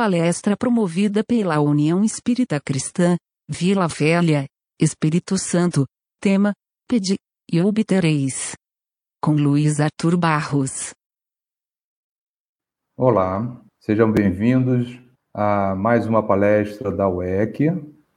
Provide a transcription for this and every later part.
palestra promovida pela União Espírita Cristã, Vila Velha, Espírito Santo, tema, Pedi, e obtereis. Com Luiz Arthur Barros. Olá, sejam bem-vindos a mais uma palestra da UEC,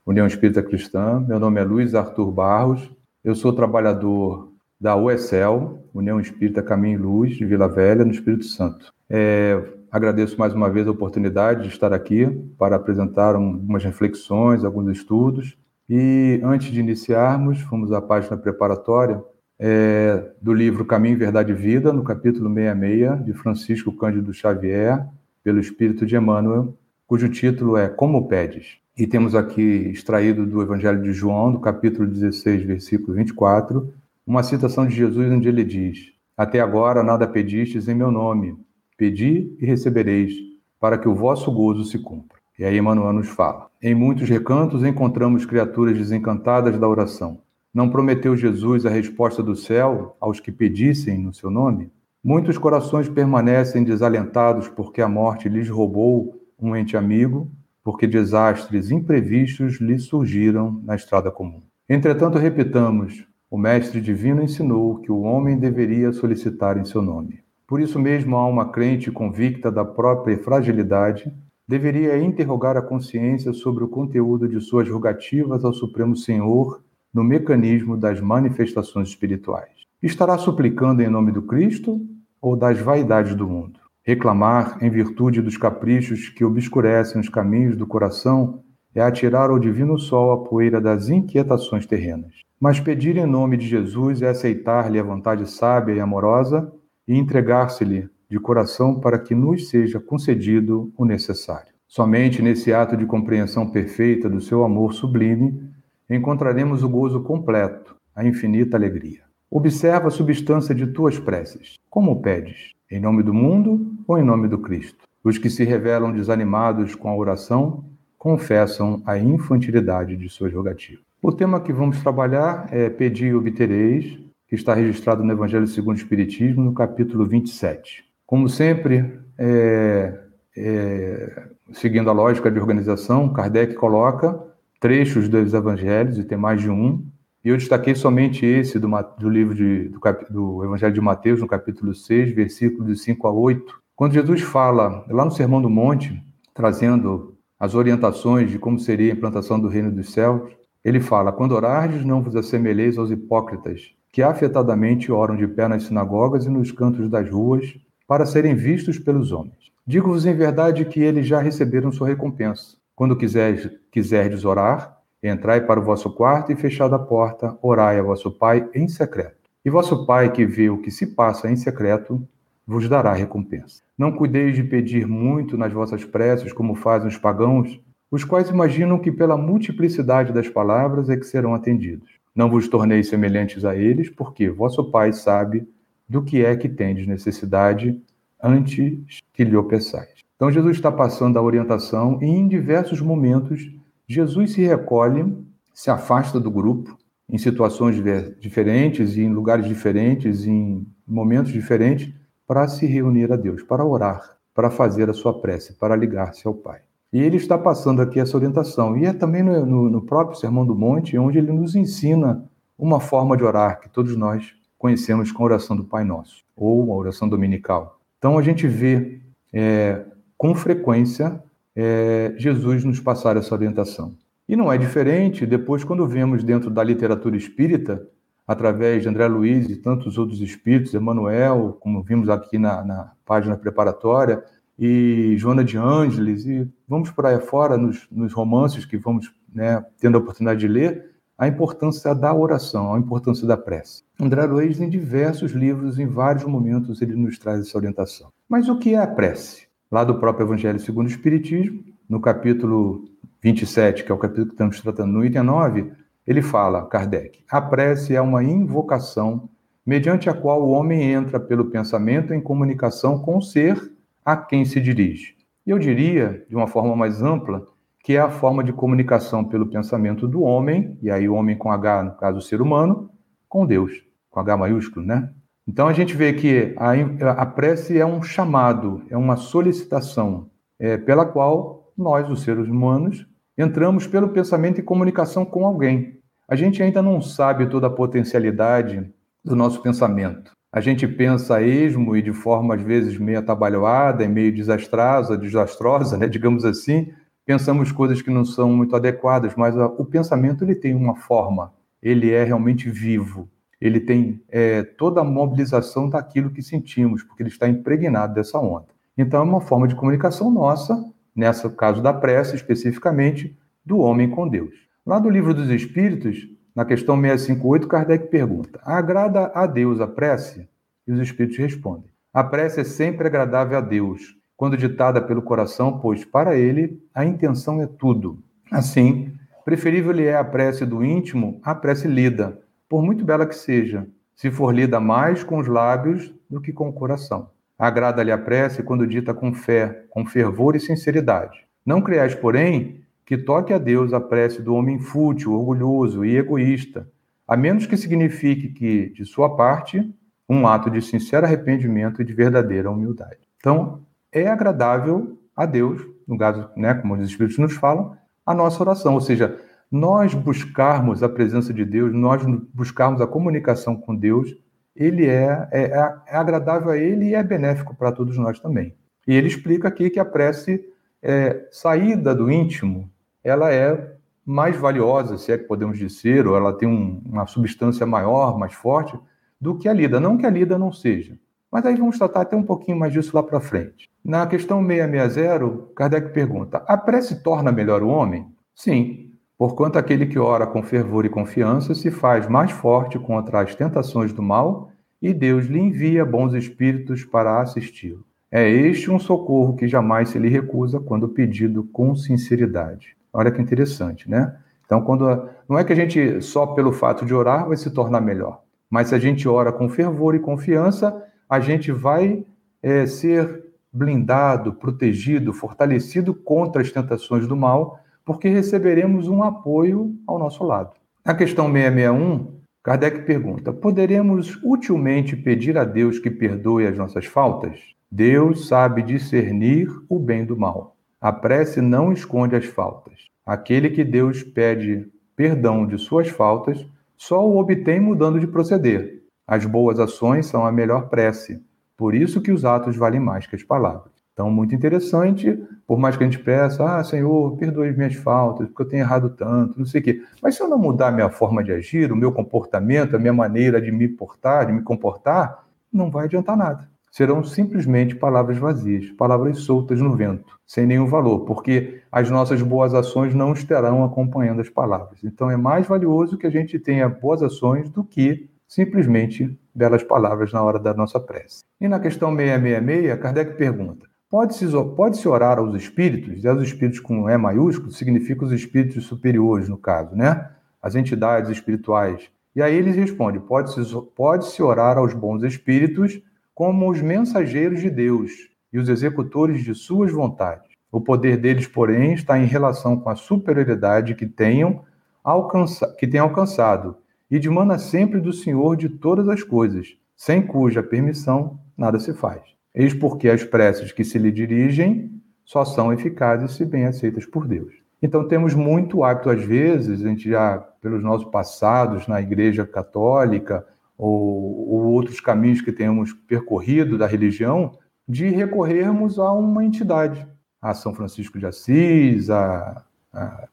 União Espírita Cristã. Meu nome é Luiz Arthur Barros, eu sou trabalhador da UECEL, União Espírita Caminho e Luz, de Vila Velha, no Espírito Santo. É, agradeço mais uma vez a oportunidade de estar aqui para apresentar algumas reflexões, alguns estudos. E antes de iniciarmos, fomos à página preparatória é, do livro Caminho, Verdade e Vida, no capítulo 66, de Francisco Cândido Xavier, pelo Espírito de Emmanuel, cujo título é Como Pedes. E temos aqui extraído do Evangelho de João, do capítulo 16, versículo 24, uma citação de Jesus onde ele diz: Até agora nada pedistes em meu nome. Pedi e recebereis, para que o vosso gozo se cumpra. E aí Emmanuel nos fala: Em muitos recantos encontramos criaturas desencantadas da oração. Não prometeu Jesus a resposta do céu aos que pedissem no seu nome? Muitos corações permanecem desalentados porque a morte lhes roubou um ente amigo, porque desastres imprevistos lhes surgiram na estrada comum. Entretanto, repitamos: o Mestre Divino ensinou que o homem deveria solicitar em seu nome. Por isso mesmo, a alma crente convicta da própria fragilidade deveria interrogar a consciência sobre o conteúdo de suas rogativas ao Supremo Senhor no mecanismo das manifestações espirituais. Estará suplicando em nome do Cristo ou das vaidades do mundo? Reclamar em virtude dos caprichos que obscurecem os caminhos do coração é atirar ao divino sol a poeira das inquietações terrenas. Mas pedir em nome de Jesus é aceitar-lhe a vontade sábia e amorosa e entregar-se-lhe de coração para que nos seja concedido o necessário. Somente nesse ato de compreensão perfeita do seu amor sublime encontraremos o gozo completo, a infinita alegria. Observa a substância de tuas preces. Como pedes? Em nome do mundo ou em nome do Cristo? Os que se revelam desanimados com a oração confessam a infantilidade de suas rogativas. O tema que vamos trabalhar é Pedir e Obtereis, que está registrado no Evangelho segundo o Espiritismo, no capítulo 27. Como sempre, é, é, seguindo a lógica de organização, Kardec coloca trechos dos evangelhos, e tem mais de um, e eu destaquei somente esse do, do livro de, do, do, Evangelho de Mateus, no capítulo 6, versículos de 5 a 8, quando Jesus fala, lá no Sermão do Monte, trazendo as orientações de como seria a implantação do reino dos céus, ele fala: Quando orardes, não vos assemelheis aos hipócritas, que afetadamente oram de pé nas sinagogas e nos cantos das ruas, para serem vistos pelos homens. Digo-vos em verdade que eles já receberam sua recompensa. Quando quiserdes, quiserdes orar, entrai para o vosso quarto e, fechada a porta, orai a vosso Pai em secreto. E vosso Pai, que vê o que se passa em secreto, vos dará recompensa. Não cuideis de pedir muito nas vossas preces, como fazem os pagãos, os quais imaginam que pela multiplicidade das palavras é que serão atendidos. Não vos torneis semelhantes a eles, porque vosso Pai sabe do que é que tendes necessidade antes que lhe peçais. Então Jesus está passando a orientação e em diversos momentos Jesus se recolhe, se afasta do grupo em situações diferentes e em lugares diferentes, em momentos diferentes, para se reunir a Deus, para orar, para fazer a sua prece, para ligar-se ao Pai. E ele está passando aqui essa orientação. E é também no, no, no próprio Sermão do Monte, onde ele nos ensina uma forma de orar que todos nós conhecemos com a oração do Pai Nosso, ou a oração dominical. Então a gente vê é, com frequência é, Jesus nos passar essa orientação. E não é diferente depois quando vemos dentro da literatura espírita, através de André Luiz e tantos outros espíritos, Emmanuel, como vimos aqui na, na página preparatória, e Joana de Ângeles, e vamos por aí fora nos, nos romances que vamos né, tendo a oportunidade de ler, a importância da oração, a importância da prece. André Luiz, em diversos livros, em vários momentos, ele nos traz essa orientação. Mas o que é a prece? Lá do próprio Evangelho segundo o Espiritismo, no capítulo 27, que é o capítulo que estamos tratando no item 9, ele fala, Kardec, a prece é uma invocação mediante a qual o homem entra pelo pensamento em comunicação com o ser a quem se dirige. Eu diria, de uma forma mais ampla, que é a forma de comunicação pelo pensamento do homem, e aí o homem com H, no caso o ser humano, com Deus, com H maiúsculo, né? Então a gente vê que a, a prece é um chamado, é uma solicitação, é, pela qual nós, os seres humanos, entramos pelo pensamento em comunicação com alguém. A gente ainda não sabe toda a potencialidade do nosso pensamento. A gente pensa a esmo e de forma, às vezes, meio atabalhoada e meio desastrosa, desastrosa, né? digamos assim, pensamos coisas que não são muito adequadas, mas o pensamento ele tem uma forma, ele é realmente vivo, ele tem é, toda a mobilização daquilo que sentimos, porque ele está impregnado dessa onda. Então, é uma forma de comunicação nossa, nesse caso da prece especificamente, do homem com Deus. Lá do Livro dos Espíritos, na questão 658, Kardec pergunta: Agrada a Deus a prece? E os Espíritos respondem: A prece é sempre agradável a Deus, quando ditada pelo coração, pois para ele a intenção é tudo. Assim, preferível lhe é a prece do íntimo à prece lida, por muito bela que seja, se for lida mais com os lábios do que com o coração. Agrada-lhe a prece quando dita com fé, com fervor e sinceridade. Não creais, porém, que toque a Deus a prece do homem fútil, orgulhoso e egoísta, a menos que signifique que, de sua parte, um ato de sincero arrependimento e de verdadeira humildade. Então, é agradável a Deus, no caso, né, como os Espíritos nos falam, a nossa oração, ou seja, nós buscarmos a presença de Deus, nós buscarmos a comunicação com Deus, ele é, é, é agradável a ele e é benéfico para todos nós também. E ele explica aqui que a prece é, saída do íntimo, ela é mais valiosa, se é que podemos dizer, ou ela tem um, uma substância maior, mais forte, do que a lida. Não que a lida não seja. Mas aí vamos tratar até um pouquinho mais disso lá para frente. Na questão 660, Kardec pergunta: a prece torna melhor o homem? Sim, porquanto aquele que ora com fervor e confiança se faz mais forte contra as tentações do mal e Deus lhe envia bons espíritos para assisti-lo. É este um socorro que jamais se lhe recusa quando pedido com sinceridade. Olha que interessante, né? Então, quando não é que a gente só pelo fato de orar vai se tornar melhor, mas se a gente ora com fervor e confiança, a gente vai é, ser blindado, protegido, fortalecido contra as tentações do mal, porque receberemos um apoio ao nosso lado. Na questão 661, Kardec pergunta: poderemos utilmente pedir a Deus que perdoe as nossas faltas? Deus sabe discernir o bem do mal. A prece não esconde as faltas. Aquele que Deus pede perdão de suas faltas só o obtém mudando de proceder. As boas ações são a melhor prece. Por isso que os atos valem mais que as palavras. Então, muito interessante, por mais que a gente peça, ah, Senhor, perdoe as minhas faltas, porque eu tenho errado tanto, não sei o quê. Mas se eu não mudar a minha forma de agir, o meu comportamento, a minha maneira de me portar, de me comportar, não vai adiantar nada serão simplesmente palavras vazias, palavras soltas no vento, sem nenhum valor, porque as nossas boas ações não estarão acompanhando as palavras. Então é mais valioso que a gente tenha boas ações do que simplesmente belas palavras na hora da nossa prece. E na questão 666, Kardec pergunta: pode-se pode orar aos espíritos? E aos espíritos com E maiúsculo significa os espíritos superiores, no caso, né? As entidades espirituais. E aí eles respondem: pode-se pode -se orar aos bons espíritos como os mensageiros de Deus e os executores de suas vontades. O poder deles, porém, está em relação com a superioridade que tenham, alcança, que tenham alcançado e demanda sempre do Senhor de todas as coisas, sem cuja permissão nada se faz. Eis porque as preces que se lhe dirigem só são eficazes se bem aceitas por Deus. Então temos muito hábito, às vezes, a gente já, pelos nossos passados na Igreja Católica, ou, ou outros caminhos que tenhamos percorrido da religião, de recorrermos a uma entidade, a São Francisco de Assis, a, a,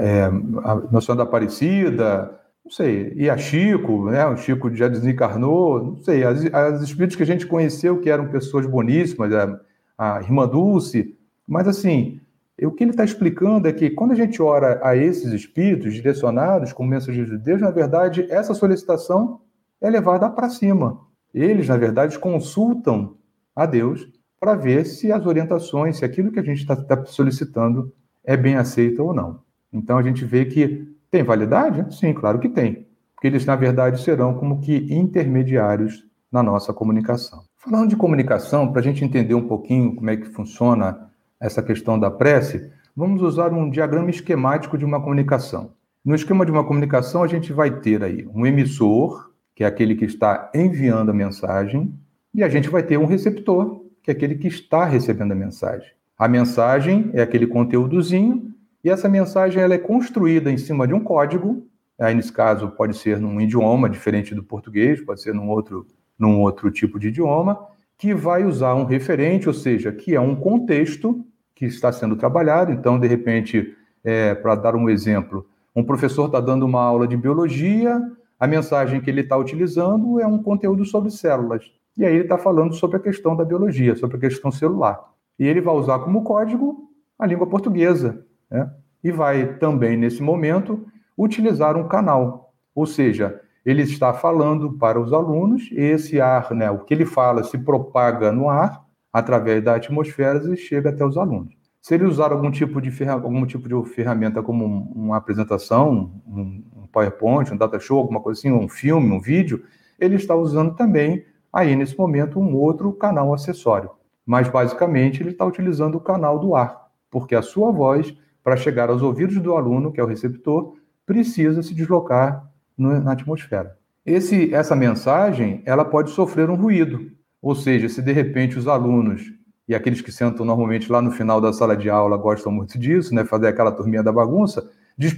é, a Nossa Senhora da Aparecida, não sei, e a Chico, né? O Chico já desencarnou, não sei, as, as espíritos que a gente conheceu que eram pessoas boníssimas, a, a Irmã Dulce, mas assim, o que ele está explicando é que quando a gente ora a esses espíritos direcionados como mensageiros de Deus, na verdade, essa solicitação é levada para cima. Eles, na verdade, consultam a Deus para ver se as orientações, se aquilo que a gente está tá solicitando é bem aceito ou não. Então a gente vê que tem validade? Sim, claro que tem. Porque eles, na verdade, serão como que intermediários na nossa comunicação. Falando de comunicação, para a gente entender um pouquinho como é que funciona essa questão da prece, vamos usar um diagrama esquemático de uma comunicação. No esquema de uma comunicação, a gente vai ter aí um emissor, que é aquele que está enviando a mensagem, e a gente vai ter um receptor, que é aquele que está recebendo a mensagem. A mensagem é aquele conteúdozinho e essa mensagem ela é construída em cima de um código. Aí, nesse caso, pode ser num idioma diferente do português, pode ser num outro, num outro tipo de idioma, que vai usar um referente, ou seja, que é um contexto que está sendo trabalhado. Então, de repente, é, para dar um exemplo, um professor está dando uma aula de biologia, a mensagem que ele está utilizando é um conteúdo sobre células. E aí ele está falando sobre a questão da biologia, sobre a questão celular. E ele vai usar como código a língua portuguesa. Né? E vai também, nesse momento, utilizar um canal. Ou seja, ele está falando para os alunos, e esse ar, né, o que ele fala, se propaga no ar, através da atmosfera, e chega até os alunos. Se ele usar algum tipo de, algum tipo de ferramenta como uma apresentação, um PowerPoint, um data show, alguma coisa assim, um filme, um vídeo, ele está usando também, aí nesse momento, um outro canal acessório. Mas basicamente ele está utilizando o canal do ar, porque a sua voz, para chegar aos ouvidos do aluno, que é o receptor, precisa se deslocar na atmosfera. Esse, essa mensagem ela pode sofrer um ruído, ou seja, se de repente os alunos e aqueles que sentam normalmente lá no final da sala de aula gostam muito disso, né, fazer aquela turminha da bagunça,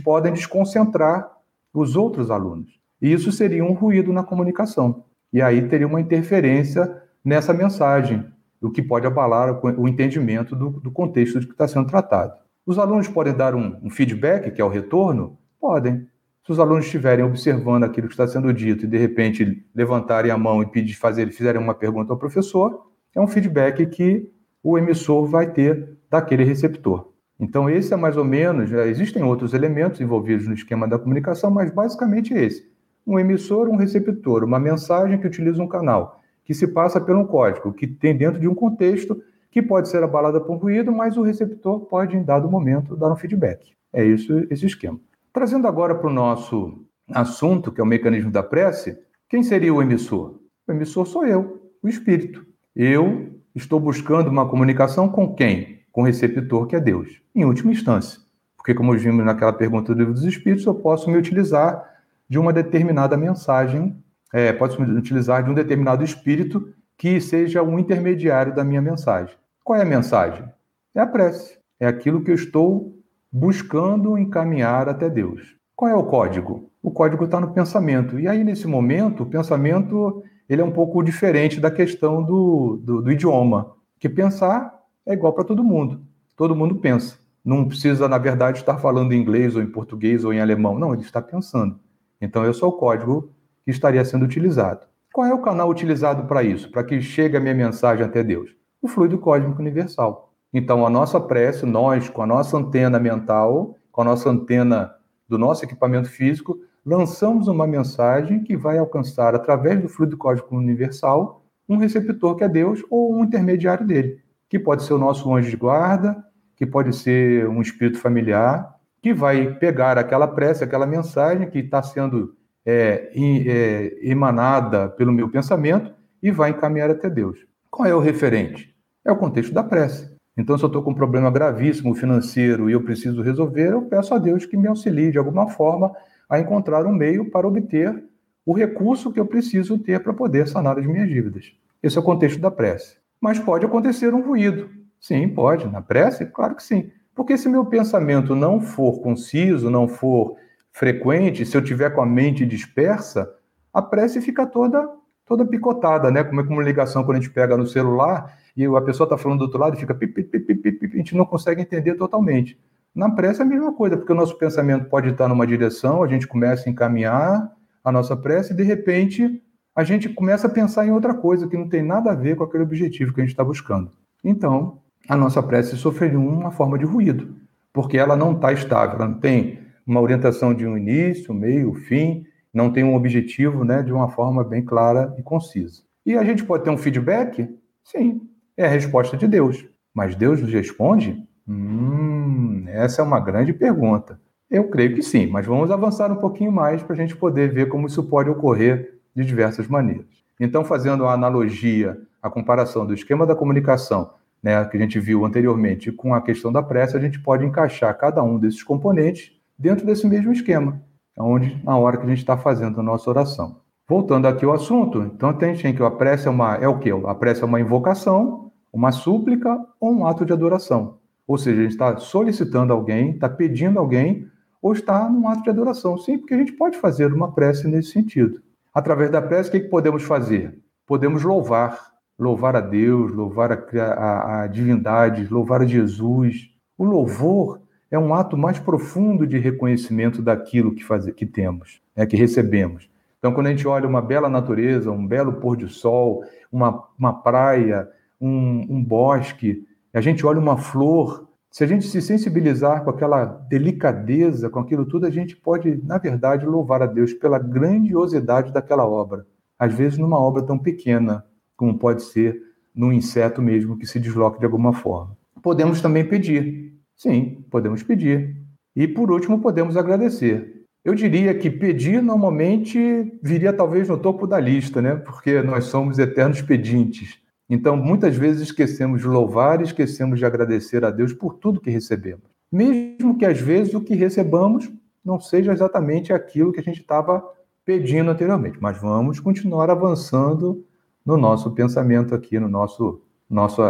podem desconcentrar os outros alunos. E isso seria um ruído na comunicação. E aí teria uma interferência nessa mensagem, o que pode abalar o entendimento do, do contexto de que está sendo tratado. Os alunos podem dar um, um feedback, que é o retorno? Podem. Se os alunos estiverem observando aquilo que está sendo dito e de repente levantarem a mão e pedir, fazer, fizerem uma pergunta ao professor, é um feedback que o emissor vai ter daquele receptor. Então, esse é mais ou menos, existem outros elementos envolvidos no esquema da comunicação, mas basicamente esse. Um emissor, um receptor, uma mensagem que utiliza um canal, que se passa por um código, que tem dentro de um contexto que pode ser abalada por ruído, mas o receptor pode, em dado momento, dar um feedback. É isso esse esquema. Trazendo agora para o nosso assunto, que é o mecanismo da prece, quem seria o emissor? O emissor sou eu, o espírito. Eu estou buscando uma comunicação com quem? Com o receptor, que é Deus, em última instância. Porque, como vimos naquela pergunta do livro dos Espíritos, eu posso me utilizar de uma determinada mensagem, é, posso me utilizar de um determinado espírito que seja um intermediário da minha mensagem. Qual é a mensagem? É a prece. É aquilo que eu estou buscando encaminhar até Deus. Qual é o código? O código está no pensamento. E aí, nesse momento, o pensamento ele é um pouco diferente da questão do, do, do idioma, que pensar é igual para todo mundo. Todo mundo pensa. Não precisa, na verdade, estar falando em inglês ou em português ou em alemão. Não, ele está pensando. Então, esse é o código que estaria sendo utilizado. Qual é o canal utilizado para isso? Para que chegue a minha mensagem até Deus? O fluido cósmico universal. Então, a nossa prece, nós, com a nossa antena mental, com a nossa antena do nosso equipamento físico, lançamos uma mensagem que vai alcançar, através do fluido cósmico universal, um receptor que é Deus ou um intermediário dele, que pode ser o nosso anjo de guarda, que pode ser um espírito familiar, que vai pegar aquela prece, aquela mensagem que está sendo é, é, emanada pelo meu pensamento e vai encaminhar até Deus. Qual é o referente? É o contexto da prece. Então, se eu estou com um problema gravíssimo financeiro e eu preciso resolver, eu peço a Deus que me auxilie de alguma forma a encontrar um meio para obter o recurso que eu preciso ter para poder sanar as minhas dívidas. Esse é o contexto da prece. Mas pode acontecer um ruído. Sim, pode. Na prece? Claro que sim. Porque se meu pensamento não for conciso, não for frequente, se eu tiver com a mente dispersa, a prece fica toda toda picotada, né? Como é como ligação quando a gente pega no celular e a pessoa está falando do outro lado e fica pip, pip, pip, pip, a gente não consegue entender totalmente. Na prece é a mesma coisa, porque o nosso pensamento pode estar numa direção, a gente começa a encaminhar a nossa prece e de repente a gente começa a pensar em outra coisa que não tem nada a ver com aquele objetivo que a gente está buscando. Então, a nossa prece sofreria uma forma de ruído, porque ela não está estável, ela não tem uma orientação de um início, meio, fim, não tem um objetivo né, de uma forma bem clara e concisa. E a gente pode ter um feedback? Sim, é a resposta de Deus. Mas Deus nos responde? Hum, essa é uma grande pergunta. Eu creio que sim, mas vamos avançar um pouquinho mais para a gente poder ver como isso pode ocorrer de diversas maneiras. Então, fazendo a analogia, a comparação do esquema da comunicação, né, que a gente viu anteriormente, com a questão da prece, a gente pode encaixar cada um desses componentes dentro desse mesmo esquema, onde na hora que a gente está fazendo a nossa oração. Voltando aqui ao assunto, então tem que a prece é uma é o que? A prece é uma invocação uma súplica ou um ato de adoração. Ou seja, a gente está solicitando alguém, está pedindo alguém, ou está num ato de adoração. Sim, porque a gente pode fazer uma prece nesse sentido. Através da prece, o que, que podemos fazer? Podemos louvar, louvar a Deus, louvar a, a, a divindade, louvar a Jesus. O louvor é um ato mais profundo de reconhecimento daquilo que, faz, que temos, né, que recebemos. Então, quando a gente olha uma bela natureza, um belo pôr de sol, uma, uma praia, um, um bosque, a gente olha uma flor, se a gente se sensibilizar com aquela delicadeza, com aquilo tudo, a gente pode, na verdade, louvar a Deus pela grandiosidade daquela obra. Às vezes, numa obra tão pequena, como pode ser num inseto mesmo que se desloque de alguma forma. Podemos também pedir. Sim, podemos pedir. E, por último, podemos agradecer. Eu diria que pedir normalmente viria talvez no topo da lista, né? Porque nós somos eternos pedintes. Então, muitas vezes esquecemos de louvar e esquecemos de agradecer a Deus por tudo que recebemos. Mesmo que às vezes o que recebamos não seja exatamente aquilo que a gente estava pedindo anteriormente, mas vamos continuar avançando no nosso pensamento aqui, no nosso, nosso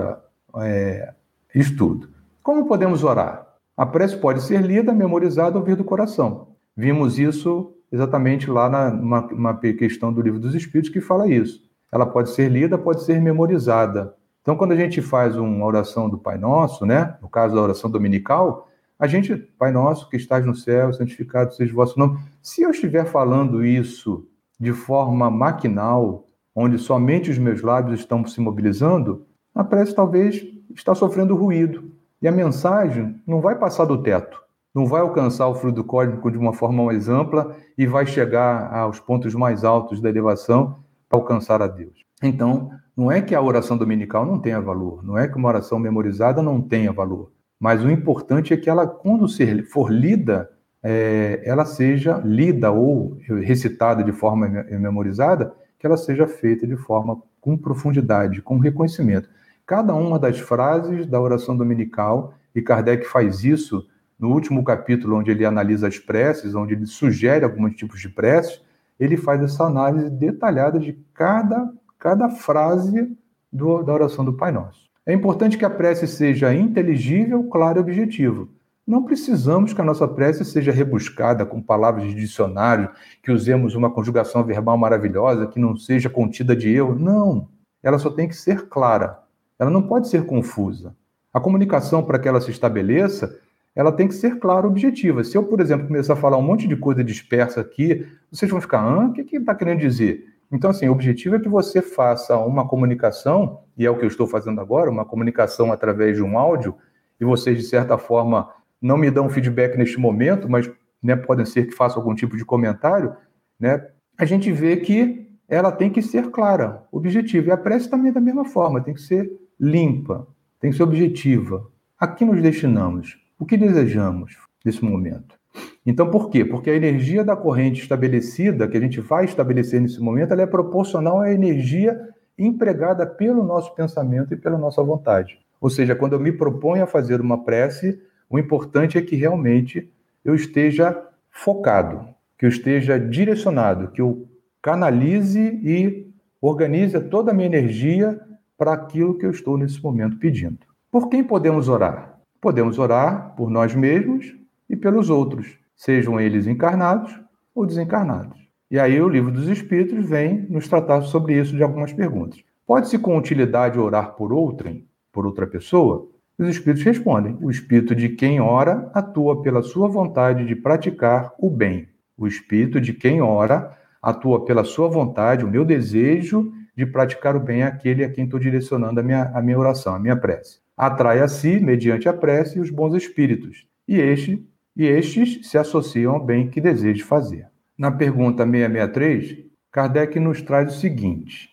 é, estudo. Como podemos orar? A prece pode ser lida, memorizada ou do coração. Vimos isso exatamente lá na uma, questão do Livro dos Espíritos que fala isso. Ela pode ser lida, pode ser memorizada. Então, quando a gente faz uma oração do Pai Nosso, né, no caso da oração dominical, a gente, Pai Nosso que estás no céu, santificado seja o vosso nome. Se eu estiver falando isso de forma maquinal, onde somente os meus lábios estão se mobilizando, a prece talvez está sofrendo ruído. E a mensagem não vai passar do teto, não vai alcançar o fruto cósmico de uma forma mais ampla e vai chegar aos pontos mais altos da elevação alcançar a Deus. Então, não é que a oração dominical não tenha valor, não é que uma oração memorizada não tenha valor, mas o importante é que ela, quando for lida, é, ela seja lida ou recitada de forma memorizada, que ela seja feita de forma com profundidade, com reconhecimento. Cada uma das frases da oração dominical, e Kardec faz isso no último capítulo, onde ele analisa as preces, onde ele sugere alguns tipos de preces, ele faz essa análise detalhada de cada, cada frase do, da oração do Pai Nosso. É importante que a prece seja inteligível, clara e objetiva. Não precisamos que a nossa prece seja rebuscada com palavras de dicionário, que usemos uma conjugação verbal maravilhosa, que não seja contida de erro. Não. Ela só tem que ser clara. Ela não pode ser confusa. A comunicação, para que ela se estabeleça, ela tem que ser clara e objetiva. Se eu, por exemplo, começar a falar um monte de coisa dispersa aqui, vocês vão ficar, ah, o que está querendo dizer? Então, assim, o objetivo é que você faça uma comunicação, e é o que eu estou fazendo agora, uma comunicação através de um áudio, e vocês, de certa forma, não me dão feedback neste momento, mas né, podem ser que façam algum tipo de comentário, né? A gente vê que ela tem que ser clara, objetiva. E a prece também é da mesma forma, tem que ser limpa, tem que ser objetiva. A que nos destinamos? O que desejamos nesse momento? Então, por quê? Porque a energia da corrente estabelecida, que a gente vai estabelecer nesse momento, ela é proporcional à energia empregada pelo nosso pensamento e pela nossa vontade. Ou seja, quando eu me proponho a fazer uma prece, o importante é que realmente eu esteja focado, que eu esteja direcionado, que eu canalize e organize toda a minha energia para aquilo que eu estou nesse momento pedindo. Por quem podemos orar? Podemos orar por nós mesmos e pelos outros, sejam eles encarnados ou desencarnados. E aí o livro dos Espíritos vem nos tratar sobre isso de algumas perguntas. Pode-se com utilidade orar por outrem, por outra pessoa? Os Espíritos respondem: o Espírito de quem ora atua pela sua vontade de praticar o bem. O Espírito de quem ora atua pela sua vontade, o meu desejo de praticar o bem àquele a quem estou direcionando a minha, a minha oração, a minha prece atrai a si, mediante a prece, os bons espíritos, e, este, e estes se associam ao bem que deseja fazer. Na pergunta 663, Kardec nos traz o seguinte: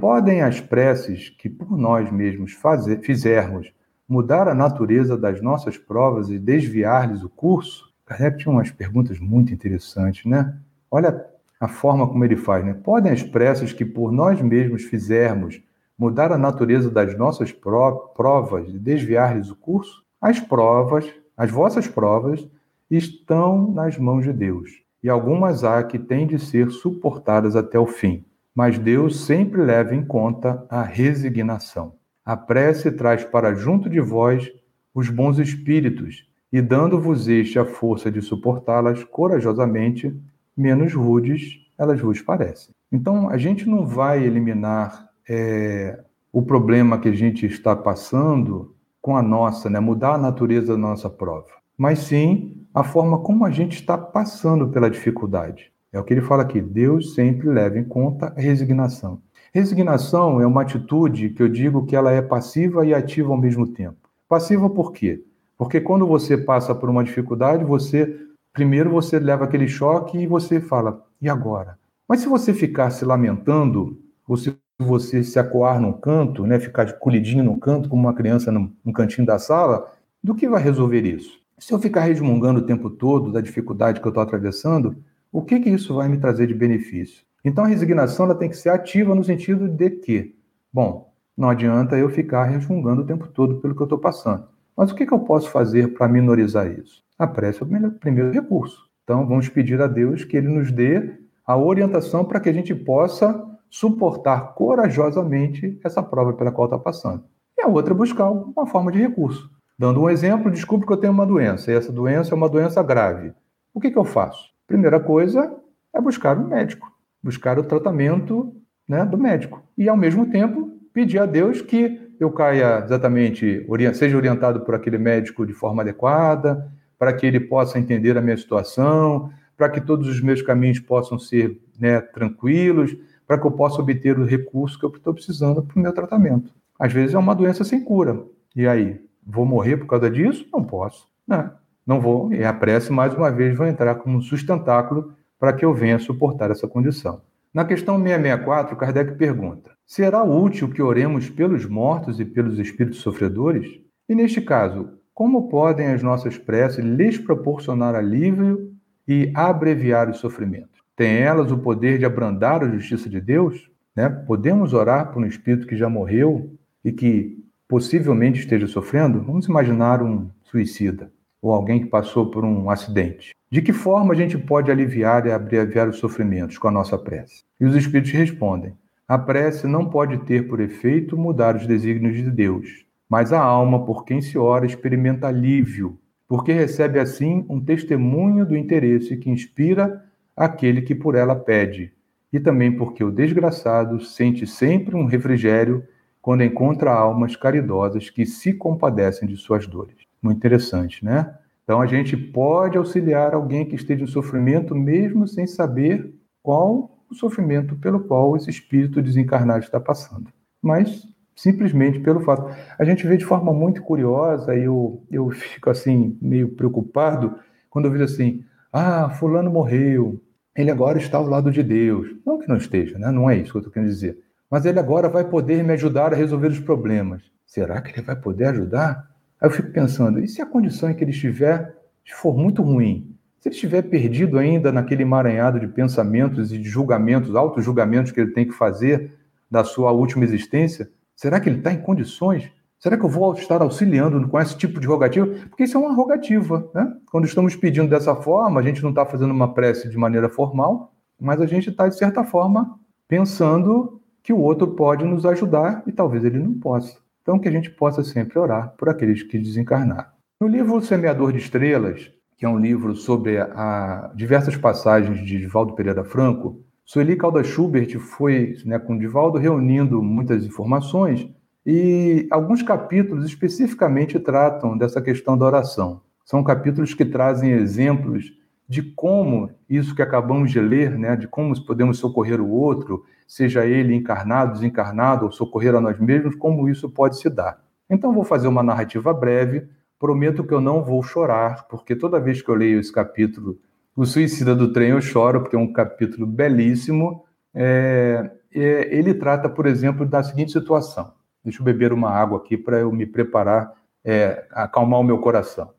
Podem as preces que por nós mesmos fazer, fizermos mudar a natureza das nossas provas e desviar-lhes o curso? Kardec tinha umas perguntas muito interessantes, né? Olha a forma como ele faz, né? Podem as preces que por nós mesmos fizermos mudar a natureza das nossas provas e desviar-lhes o curso? As provas, as vossas provas, estão nas mãos de Deus, e algumas há que têm de ser suportadas até o fim. Mas Deus sempre leva em conta a resignação. A prece traz para junto de vós os bons espíritos, e dando-vos este a força de suportá-las corajosamente, menos rudes elas vos parecem. Então, a gente não vai eliminar é, o problema que a gente está passando com a nossa, né? mudar a natureza da nossa prova, mas sim a forma como a gente está passando pela dificuldade. É o que ele fala aqui: Deus sempre leva em conta a resignação. Resignação é uma atitude que eu digo que ela é passiva e ativa ao mesmo tempo. Passiva por quê? Porque quando você passa por uma dificuldade, você primeiro você leva aquele choque e você fala: e agora? Mas se você ficar se lamentando, ou se você se acuar num canto, né, ficar colidinho no canto como uma criança num, num cantinho da sala, do que vai resolver isso? Se eu ficar resmungando o tempo todo da dificuldade que eu estou atravessando, o que, que isso vai me trazer de benefício? Então a resignação ela tem que ser ativa no sentido de que, bom, não adianta eu ficar resmungando o tempo todo pelo que eu estou passando. Mas o que, que eu posso fazer para minorizar isso? A prece é o primeiro recurso. Então vamos pedir a Deus que Ele nos dê a orientação para que a gente possa suportar corajosamente essa prova pela qual está passando. E a outra é buscar uma forma de recurso. Dando um exemplo, descubro que eu tenho uma doença, e essa doença é uma doença grave. O que, que eu faço? Primeira coisa é buscar um médico, buscar o tratamento né, do médico. E, ao mesmo tempo, pedir a Deus que eu caia exatamente, seja orientado por aquele médico de forma adequada, para que ele possa entender a minha situação, para que todos os meus caminhos possam ser né, tranquilos, para que eu possa obter o recurso que eu estou precisando para o meu tratamento. Às vezes é uma doença sem cura. E aí? Vou morrer por causa disso? Não posso. Não, não vou. E a prece, mais uma vez, vai entrar como um sustentáculo para que eu venha suportar essa condição. Na questão 664, Kardec pergunta: será útil que oremos pelos mortos e pelos espíritos sofredores? E neste caso, como podem as nossas preces lhes proporcionar alívio e abreviar o sofrimento? Têm elas o poder de abrandar a justiça de Deus? Né? Podemos orar por um espírito que já morreu e que possivelmente esteja sofrendo, vamos imaginar um suicida ou alguém que passou por um acidente. De que forma a gente pode aliviar e abreviar os sofrimentos com a nossa prece? E os espíritos respondem: a prece não pode ter por efeito mudar os desígnios de Deus, mas a alma por quem se ora experimenta alívio, porque recebe assim um testemunho do interesse que inspira aquele que por ela pede, e também porque o desgraçado sente sempre um refrigério quando encontra almas caridosas que se compadecem de suas dores. Muito interessante, né? Então a gente pode auxiliar alguém que esteja em sofrimento mesmo sem saber qual o sofrimento pelo qual esse espírito desencarnado está passando. Mas simplesmente pelo fato. A gente vê de forma muito curiosa, e eu, eu fico assim, meio preocupado, quando eu vejo assim: ah, Fulano morreu, ele agora está ao lado de Deus. Não que não esteja, né? não é isso que eu estou querendo dizer mas ele agora vai poder me ajudar a resolver os problemas. Será que ele vai poder ajudar? Aí eu fico pensando, e se a condição em que ele estiver for muito ruim? Se ele estiver perdido ainda naquele emaranhado de pensamentos e de julgamentos, auto-julgamentos que ele tem que fazer da sua última existência, será que ele está em condições? Será que eu vou estar auxiliando com esse tipo de rogativa? Porque isso é uma rogativa, né? Quando estamos pedindo dessa forma, a gente não está fazendo uma prece de maneira formal, mas a gente está, de certa forma, pensando que o outro pode nos ajudar e talvez ele não possa. Então, que a gente possa sempre orar por aqueles que desencarnaram. No livro Semeador de Estrelas, que é um livro sobre a, diversas passagens de Divaldo Pereira Franco, Sueli Calda Schubert foi, né, com Divaldo, reunindo muitas informações e alguns capítulos especificamente tratam dessa questão da oração. São capítulos que trazem exemplos de como isso que acabamos de ler, né, de como podemos socorrer o outro, seja ele encarnado, desencarnado, ou socorrer a nós mesmos, como isso pode se dar. Então, vou fazer uma narrativa breve, prometo que eu não vou chorar, porque toda vez que eu leio esse capítulo, O Suicida do Trem, eu choro, porque é um capítulo belíssimo. É, é, ele trata, por exemplo, da seguinte situação. Deixa eu beber uma água aqui para eu me preparar, é, acalmar o meu coração.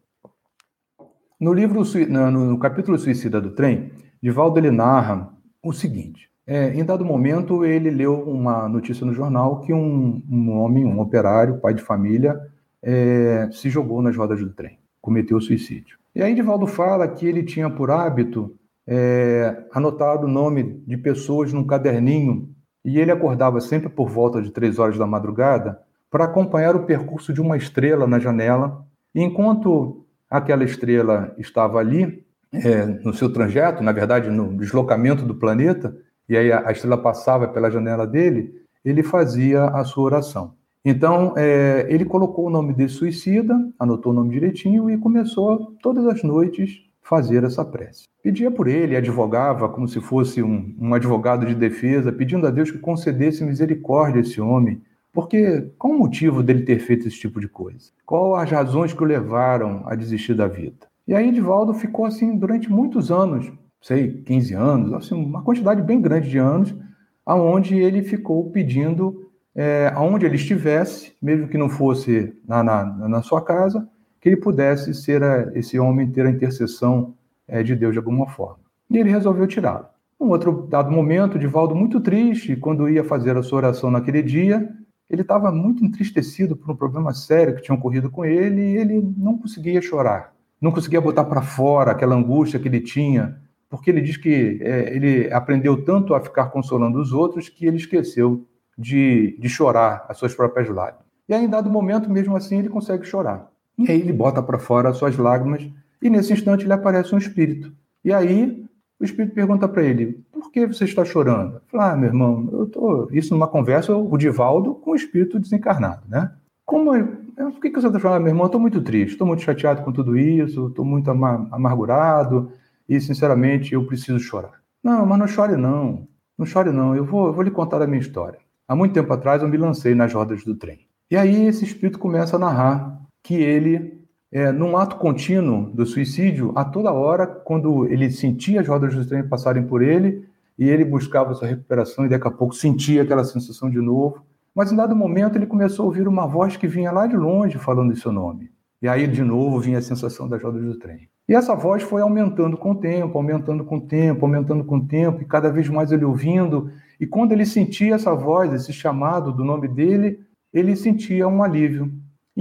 No livro, no, capítulo Suicida do Trem, Divaldo ele narra o seguinte: é, em dado momento ele leu uma notícia no jornal que um, um homem, um operário, pai de família, é, se jogou nas rodas do trem, cometeu suicídio. E aí Divaldo fala que ele tinha por hábito é, anotar o nome de pessoas num caderninho e ele acordava sempre por volta de três horas da madrugada para acompanhar o percurso de uma estrela na janela. E enquanto aquela estrela estava ali, é, no seu trajeto, na verdade, no deslocamento do planeta, e aí a, estrela passava pela janela dele, ele fazia a sua oração. Então, é, ele colocou o nome de suicida, anotou o nome direitinho e começou todas as noites fazer essa prece. Pedia por ele, advogava como se fosse um, um advogado de defesa, pedindo a Deus que concedesse misericórdia a esse homem, porque qual o motivo dele ter feito esse tipo de coisa? Qual as razões que o levaram a desistir da vida? E aí Edivaldo ficou assim durante muitos anos, sei, 15 anos, assim, uma quantidade bem grande de anos, aonde ele ficou pedindo, é, aonde ele estivesse, mesmo que não fosse na, na, na sua casa, que ele pudesse ser a, esse homem ter a intercessão é, de Deus de alguma forma. E ele resolveu tirá-lo. Um outro dado momento, Divaldo muito triste, quando ia fazer a sua oração naquele dia, ele estava muito entristecido por um problema sério que tinha ocorrido com ele e ele não conseguia chorar, não conseguia botar para fora aquela angústia que ele tinha, porque ele diz que é, ele aprendeu tanto a ficar consolando os outros que ele esqueceu de, de chorar as suas próprias lágrimas. E aí, em dado momento, mesmo assim, ele consegue chorar. E aí ele bota para fora as suas lágrimas e nesse instante lhe aparece um espírito. E aí o espírito pergunta para ele: por que você está chorando? Fala, ah, meu irmão, eu tô. Isso numa conversa, o Divaldo com o espírito desencarnado, né? Como é? Por que, você está chorando? Ah, meu irmão, estou muito triste, estou muito chateado com tudo isso, estou muito amargurado e, sinceramente, eu preciso chorar. Não, mas não chore não, não chore não, eu vou, eu vou lhe contar a minha história. Há muito tempo atrás eu me lancei nas rodas do trem. E aí esse espírito começa a narrar que ele, é, num ato contínuo do suicídio, a toda hora, quando ele sentia as rodas do trem passarem por ele, e ele buscava sua recuperação e daqui a pouco sentia aquela sensação de novo. Mas em dado momento ele começou a ouvir uma voz que vinha lá de longe falando seu nome. E aí de novo vinha a sensação das rodas do trem. E essa voz foi aumentando com o tempo, aumentando com o tempo, aumentando com o tempo, e cada vez mais ele ouvindo. E quando ele sentia essa voz, esse chamado do nome dele, ele sentia um alívio.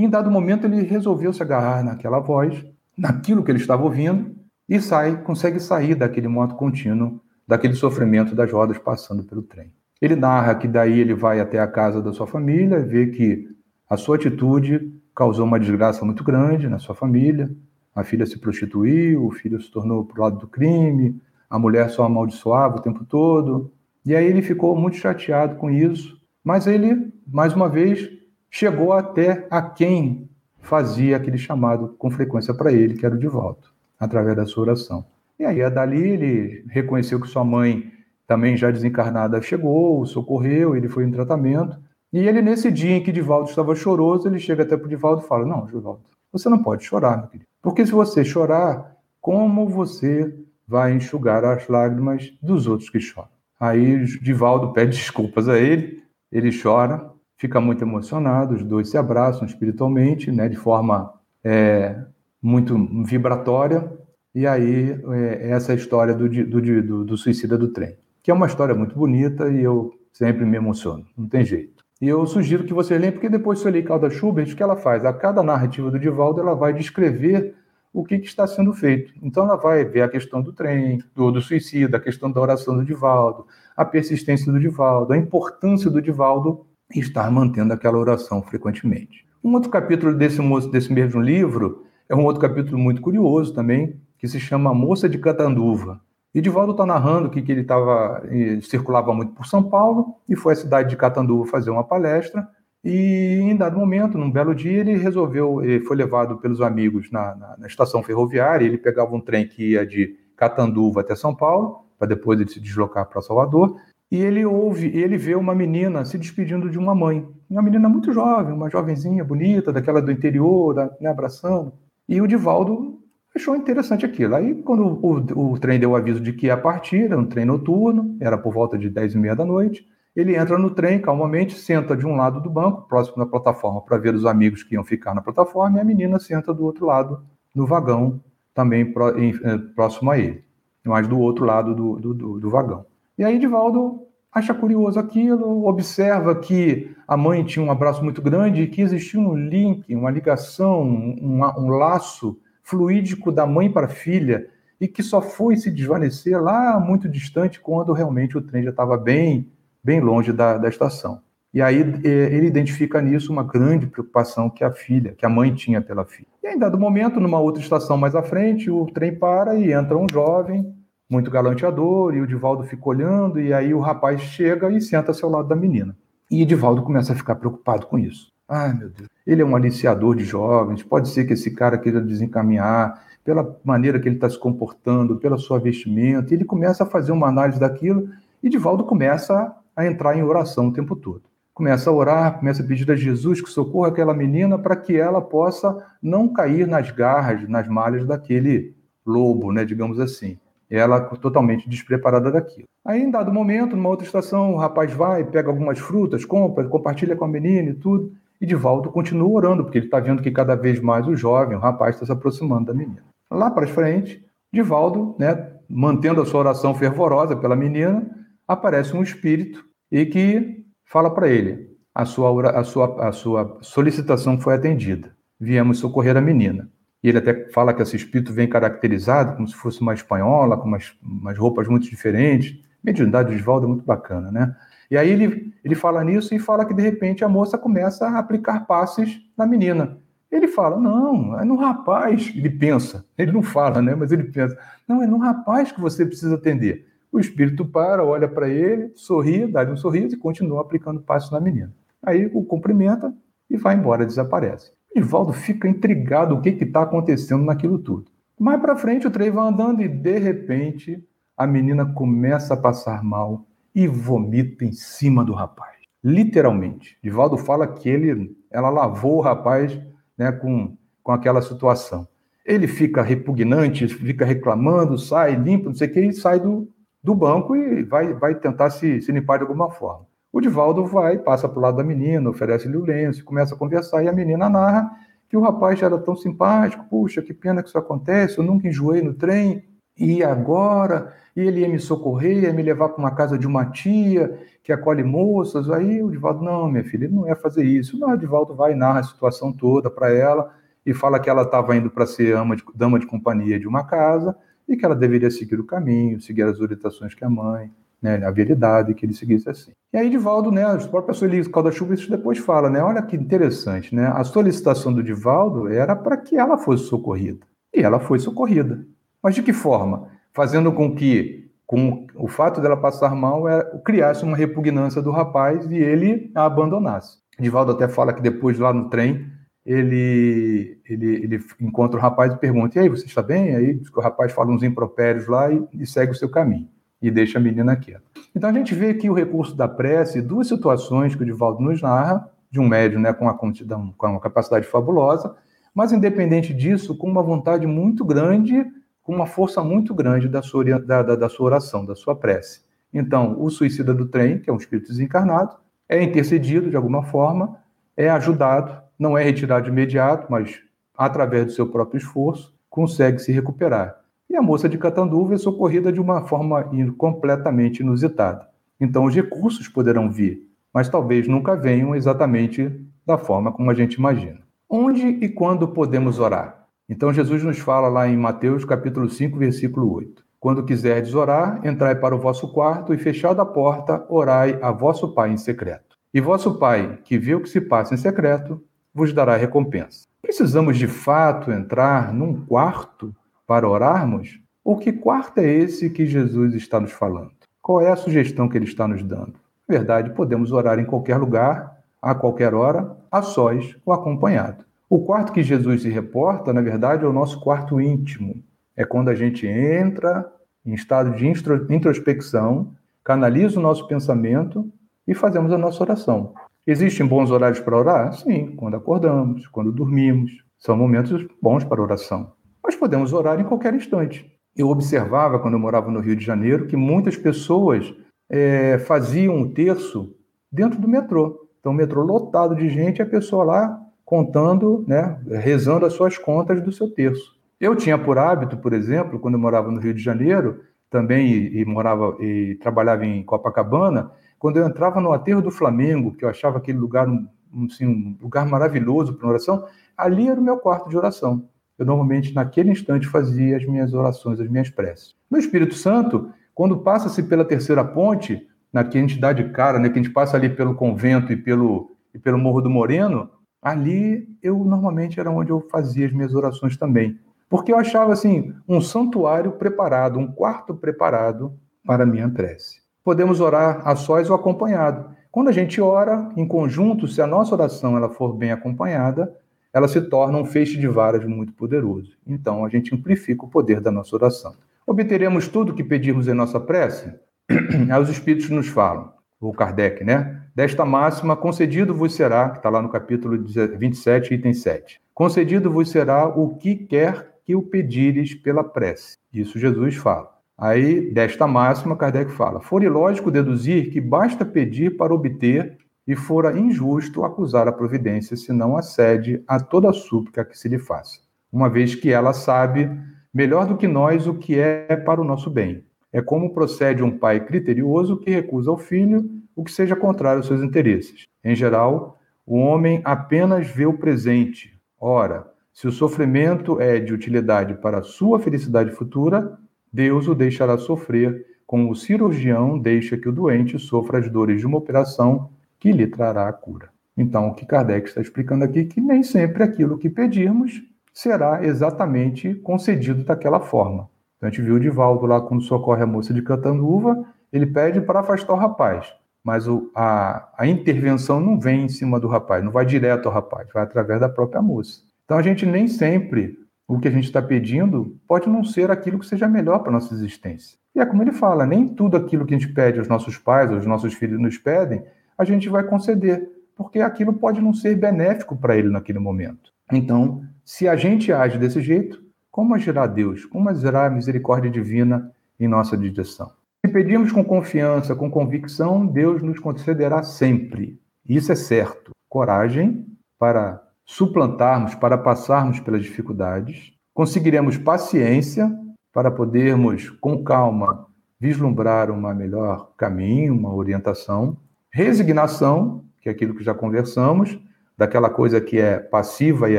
Em dado momento ele resolveu se agarrar naquela voz, naquilo que ele estava ouvindo, e sai, consegue sair daquele modo contínuo, daquele sofrimento das rodas passando pelo trem. Ele narra que daí ele vai até a casa da sua família, vê que a sua atitude causou uma desgraça muito grande na sua família. A filha se prostituiu, o filho se tornou para o lado do crime, a mulher só amaldiçoava o tempo todo. E aí ele ficou muito chateado com isso, mas ele, mais uma vez, chegou até a quem fazia aquele chamado com frequência para ele, que era o Divaldo, através da sua oração. E aí, dali, ele reconheceu que sua mãe, também já desencarnada, chegou, socorreu, ele foi em tratamento. E ele, nesse dia em que Divaldo estava choroso, ele chega até para o Divaldo e fala: Não, Divaldo, você não pode chorar, meu querido. Porque se você chorar, como você vai enxugar as lágrimas dos outros que choram? Aí Divaldo pede desculpas a ele, ele chora, fica muito emocionado, os dois se abraçam espiritualmente, né, de forma é, muito vibratória, e aí é, essa história do, do, do, do, suicida do trem, que é uma história muito bonita e eu sempre me emociono, não tem jeito. E eu sugiro que você lembre, porque depois Sueli Calda Schubert, o que ela faz? A cada narrativa do Divaldo, ela vai descrever o que, que, está sendo feito. Então, ela vai ver a questão do trem, do, do suicida, a questão da oração do Divaldo, a persistência do Divaldo, a importância do Divaldo e estar mantendo aquela oração frequentemente. Um outro capítulo desse, desse mesmo livro é um outro capítulo muito curioso também, que se chama Moça de Catanduva. E Divaldo está narrando que, que ele tava, circulava muito por São Paulo e foi à cidade de Catanduva fazer uma palestra. E em dado momento, num belo dia, ele resolveu, ele foi levado pelos amigos na, na, na estação ferroviária. Ele pegava um trem que ia de Catanduva até São Paulo, para depois ele se deslocar para Salvador e ele ouve, ele vê uma menina se despedindo de uma mãe. Uma menina muito jovem, uma jovenzinha bonita, daquela do interior, né, abraçando. E o Divaldo achou interessante aquilo. Aí, quando o, o, trem deu o aviso de que ia partir, era um trem noturno, era por volta de 10 e meia da noite, ele entra no trem calmamente, senta de um lado do banco, próximo da plataforma, para ver os amigos que iam ficar na plataforma, e a menina senta do outro lado, no vagão, também eh, próximo a ele, mas do outro lado do, do, do, do vagão. E aí Divaldo acha curioso aquilo, observa que a mãe tinha um abraço muito grande e que existia um link, uma ligação, um, um laço fluídico da mãe para a filha e que só foi se desvanecer lá muito distante quando realmente o trem já estava bem, bem longe da, da estação. E aí ele identifica nisso uma grande preocupação que a filha, que a mãe tinha pela filha. E em dado momento, numa outra estação mais à frente, o trem para e entra um jovem, muito galanteador, e o Divaldo fica olhando, e aí o rapaz chega e senta-se ao lado da menina. E Divaldo começa a ficar preocupado com isso. Ai, meu Deus, ele é um aliciador de jovens, pode ser que esse cara queira desencaminhar, pela maneira que ele está se comportando, pela sua vestimenta, ele começa a fazer uma análise daquilo, e Divaldo começa a entrar em oração o tempo todo começa a orar, começa a pedir a Jesus que socorra aquela menina para que ela possa não cair nas garras, nas malhas daquele lobo, né, digamos assim. Ela totalmente despreparada daquilo. Aí, em dado momento, numa outra estação, o rapaz vai, pega algumas frutas, compra, compartilha com a menina e tudo. E volta continua orando, porque ele está vendo que cada vez mais o jovem, o rapaz, está se aproximando da menina. Lá para frente, Divaldo, né, mantendo a sua oração fervorosa pela menina, aparece um espírito e que fala para ele: a sua, a, sua, a sua solicitação foi atendida. Viemos socorrer a menina. E ele até fala que esse espírito vem caracterizado como se fosse uma espanhola, com umas, umas roupas muito diferentes. Mediunidade de Valdo é muito bacana, né? E aí ele, ele fala nisso e fala que de repente a moça começa a aplicar passes na menina. Ele fala, não, é no rapaz. Ele pensa, ele não fala, né? Mas ele pensa, não, é no rapaz que você precisa atender. O espírito para, olha para ele, sorri, dá-lhe um sorriso e continua aplicando passos na menina. Aí o cumprimenta e vai embora, desaparece. Ivaldo fica intrigado o que está acontecendo naquilo tudo. Mais para frente, o trem vai andando e, de repente, a menina começa a passar mal e vomita em cima do rapaz. Literalmente. Divaldo fala que ele, ela lavou o rapaz né, com, com aquela situação. Ele fica repugnante, fica reclamando, sai, limpa, não sei o que, e sai do, do banco e vai, vai tentar se, se limpar de alguma forma. O Divaldo vai, passa para o lado da menina, oferece-lhe o lenço, começa a conversar, e a menina narra que o rapaz já era tão simpático, puxa, que pena que isso acontece, eu nunca enjoei no trem, e agora? E ele ia me socorrer, ia me levar para uma casa de uma tia que acolhe moças. Aí o Divaldo, não, minha filha, ele não ia fazer isso. O Divaldo vai e narra a situação toda para ela e fala que ela estava indo para ser de, dama de companhia de uma casa e que ela deveria seguir o caminho, seguir as orientações que a mãe, né, a veridade, que ele seguisse assim. E aí, Divaldo, né, a própria Sueli Calda-Chuva, depois fala, né, olha que interessante, né, a solicitação do Divaldo era para que ela fosse socorrida, e ela foi socorrida. Mas de que forma? Fazendo com que, com o fato dela passar mal, é, criasse uma repugnância do rapaz e ele a abandonasse. Divaldo até fala que depois, lá no trem, ele, ele, ele encontra o rapaz e pergunta: E aí, você está bem? Aí o rapaz fala uns impropérios lá e, e segue o seu caminho e deixa a menina quieta. Então a gente vê aqui o recurso da prece, duas situações que o Divaldo nos narra, de um médium né, com, uma, com uma capacidade fabulosa, mas independente disso, com uma vontade muito grande, com uma força muito grande da sua, da, da, da sua oração, da sua prece. Então, o suicida do trem, que é um espírito desencarnado, é intercedido de alguma forma, é ajudado não é retirado de imediato, mas através do seu próprio esforço, consegue se recuperar. E a moça de Catanduva é socorrida de uma forma completamente inusitada. Então, os recursos poderão vir, mas talvez nunca venham exatamente da forma como a gente imagina. Onde e quando podemos orar? Então, Jesus nos fala lá em Mateus capítulo 5, versículo 8. Quando quiserdes orar, entrai para o vosso quarto e, fechada a porta, orai a vosso Pai em secreto. E vosso Pai, que vê o que se passa em secreto, vos dará recompensa. Precisamos de fato entrar num quarto para orarmos? Ou que quarto é esse que Jesus está nos falando? Qual é a sugestão que ele está nos dando? Na verdade, podemos orar em qualquer lugar, a qualquer hora, a sós ou acompanhado. O quarto que Jesus se reporta, na verdade, é o nosso quarto íntimo. É quando a gente entra em estado de introspecção, canaliza o nosso pensamento e fazemos a nossa oração. Existem bons horários para orar? Sim, quando acordamos, quando dormimos. São momentos bons para oração. Mas podemos orar em qualquer instante. Eu observava, quando eu morava no Rio de Janeiro, que muitas pessoas é, faziam o terço dentro do metrô. Então, o metrô lotado de gente, a pessoa lá contando, né, rezando as suas contas do seu terço. Eu tinha por hábito, por exemplo, quando eu morava no Rio de Janeiro, também e, e morava e trabalhava em Copacabana, quando eu entrava no aterro do Flamengo, que eu achava aquele lugar um, assim, um lugar maravilhoso para oração, ali era o meu quarto de oração. Eu normalmente, naquele instante, fazia as minhas orações, as minhas preces. No Espírito Santo, quando passa-se pela terceira ponte, na que a gente dá de cara, né, que a gente passa ali pelo convento e pelo, e pelo Morro do Moreno, ali eu normalmente era onde eu fazia as minhas orações também. Porque eu achava assim, um santuário preparado, um quarto preparado para a minha prece. Podemos orar a sós ou acompanhado. Quando a gente ora em conjunto, se a nossa oração ela for bem acompanhada, ela se torna um feixe de varas muito poderoso. Então, a gente amplifica o poder da nossa oração. Obteremos tudo o que pedirmos em nossa prece? Aí os Espíritos nos falam, o Kardec, né? Desta máxima, concedido vos será, que está lá no capítulo 27, item 7. Concedido vos será o que quer que o pedires pela prece. Isso Jesus fala. Aí, desta máxima, Kardec fala: For ilógico deduzir que basta pedir para obter e fora injusto acusar a providência se não acede a toda súplica que se lhe faça, uma vez que ela sabe melhor do que nós o que é para o nosso bem. É como procede um pai criterioso que recusa ao filho o que seja contrário aos seus interesses. Em geral, o homem apenas vê o presente. Ora, se o sofrimento é de utilidade para a sua felicidade futura, Deus o deixará sofrer, como o cirurgião deixa que o doente sofra as dores de uma operação que lhe trará a cura. Então, o que Kardec está explicando aqui é que nem sempre aquilo que pedirmos será exatamente concedido daquela forma. Então, a gente viu o Divaldo lá, quando socorre a moça de Catanduva, ele pede para afastar o rapaz, mas o, a, a intervenção não vem em cima do rapaz, não vai direto ao rapaz, vai através da própria moça. Então, a gente nem sempre o que a gente está pedindo pode não ser aquilo que seja melhor para a nossa existência. E é como ele fala, nem tudo aquilo que a gente pede aos nossos pais, aos nossos filhos nos pedem, a gente vai conceder, porque aquilo pode não ser benéfico para ele naquele momento. Então, se a gente age desse jeito, como agirá Deus? Como agirá a misericórdia divina em nossa direção? Se pedimos com confiança, com convicção, Deus nos concederá sempre. Isso é certo. Coragem para suplantarmos, para passarmos pelas dificuldades. Conseguiremos paciência para podermos, com calma, vislumbrar um melhor caminho, uma orientação. Resignação, que é aquilo que já conversamos, daquela coisa que é passiva e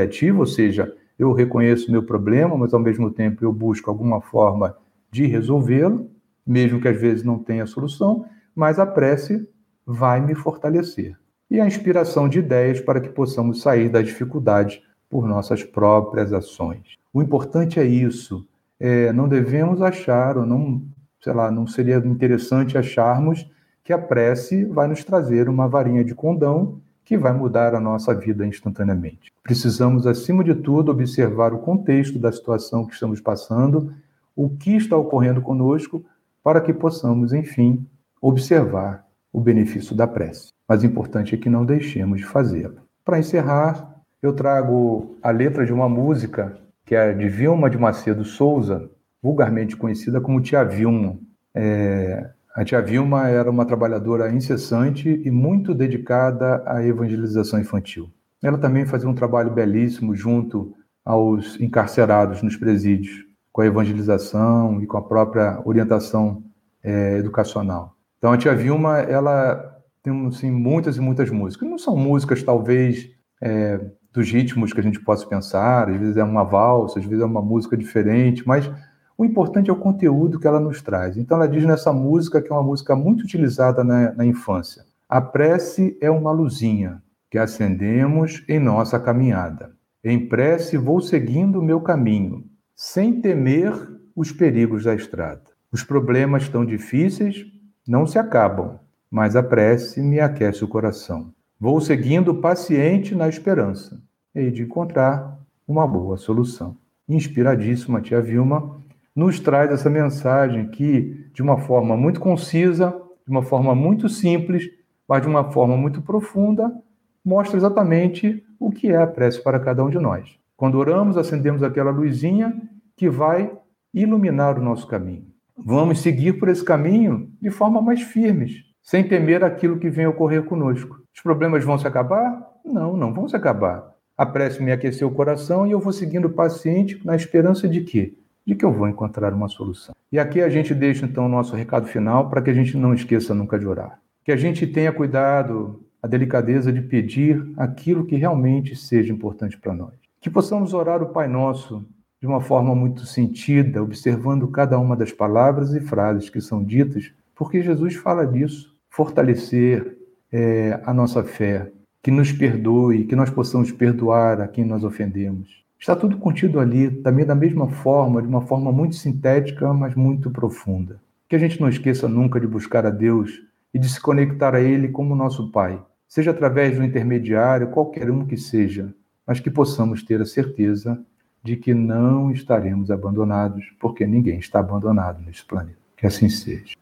ativa, ou seja, eu reconheço meu problema, mas ao mesmo tempo eu busco alguma forma de resolvê-lo, mesmo que às vezes não tenha solução, mas a prece vai me fortalecer. E a inspiração de ideias para que possamos sair da dificuldade por nossas próprias ações. O importante é isso. É, não devemos achar, ou não, sei lá, não seria interessante acharmos que a prece vai nos trazer uma varinha de condão que vai mudar a nossa vida instantaneamente. Precisamos, acima de tudo, observar o contexto da situação que estamos passando, o que está ocorrendo conosco, para que possamos, enfim, observar o benefício da prece. Mas importante é que não deixemos de fazê-la. Para encerrar, eu trago a letra de uma música que é de Vilma de Macedo Souza, vulgarmente conhecida como Tia Vilma. É, a tia Vilma era uma trabalhadora incessante e muito dedicada à evangelização infantil. Ela também fazia um trabalho belíssimo junto aos encarcerados nos presídios, com a evangelização e com a própria orientação é, educacional. Então, a tia Vilma, ela tem assim, muitas e muitas músicas. Não são músicas, talvez, é, dos ritmos que a gente possa pensar, às vezes é uma valsa, às vezes é uma música diferente, mas o importante é o conteúdo que ela nos traz. Então, ela diz nessa música, que é uma música muito utilizada na, na infância: A prece é uma luzinha que acendemos em nossa caminhada. Em prece vou seguindo o meu caminho, sem temer os perigos da estrada. Os problemas tão difíceis não se acabam, mas a prece me aquece o coração. Vou seguindo paciente na esperança, e de encontrar uma boa solução. Inspiradíssima, tia Vilma, nos traz essa mensagem que, de uma forma muito concisa, de uma forma muito simples, mas de uma forma muito profunda, mostra exatamente o que é a prece para cada um de nós. Quando oramos, acendemos aquela luzinha que vai iluminar o nosso caminho. Vamos seguir por esse caminho de forma mais firmes, sem temer aquilo que vem ocorrer conosco. Os problemas vão se acabar? Não, não vão se acabar. A prece me aqueceu o coração e eu vou seguindo paciente na esperança de quê? De que eu vou encontrar uma solução. E aqui a gente deixa então o nosso recado final para que a gente não esqueça nunca de orar. Que a gente tenha cuidado, a delicadeza de pedir aquilo que realmente seja importante para nós. Que possamos orar o Pai Nosso de uma forma muito sentida, observando cada uma das palavras e frases que são ditas, porque Jesus fala disso. fortalecer é, a nossa fé, que nos perdoe, que nós possamos perdoar a quem nós ofendemos. Está tudo contido ali, também da mesma forma, de uma forma muito sintética, mas muito profunda. Que a gente não esqueça nunca de buscar a Deus e de se conectar a Ele como nosso Pai, seja através do intermediário, qualquer um que seja, mas que possamos ter a certeza de que não estaremos abandonados, porque ninguém está abandonado neste planeta. Que assim seja.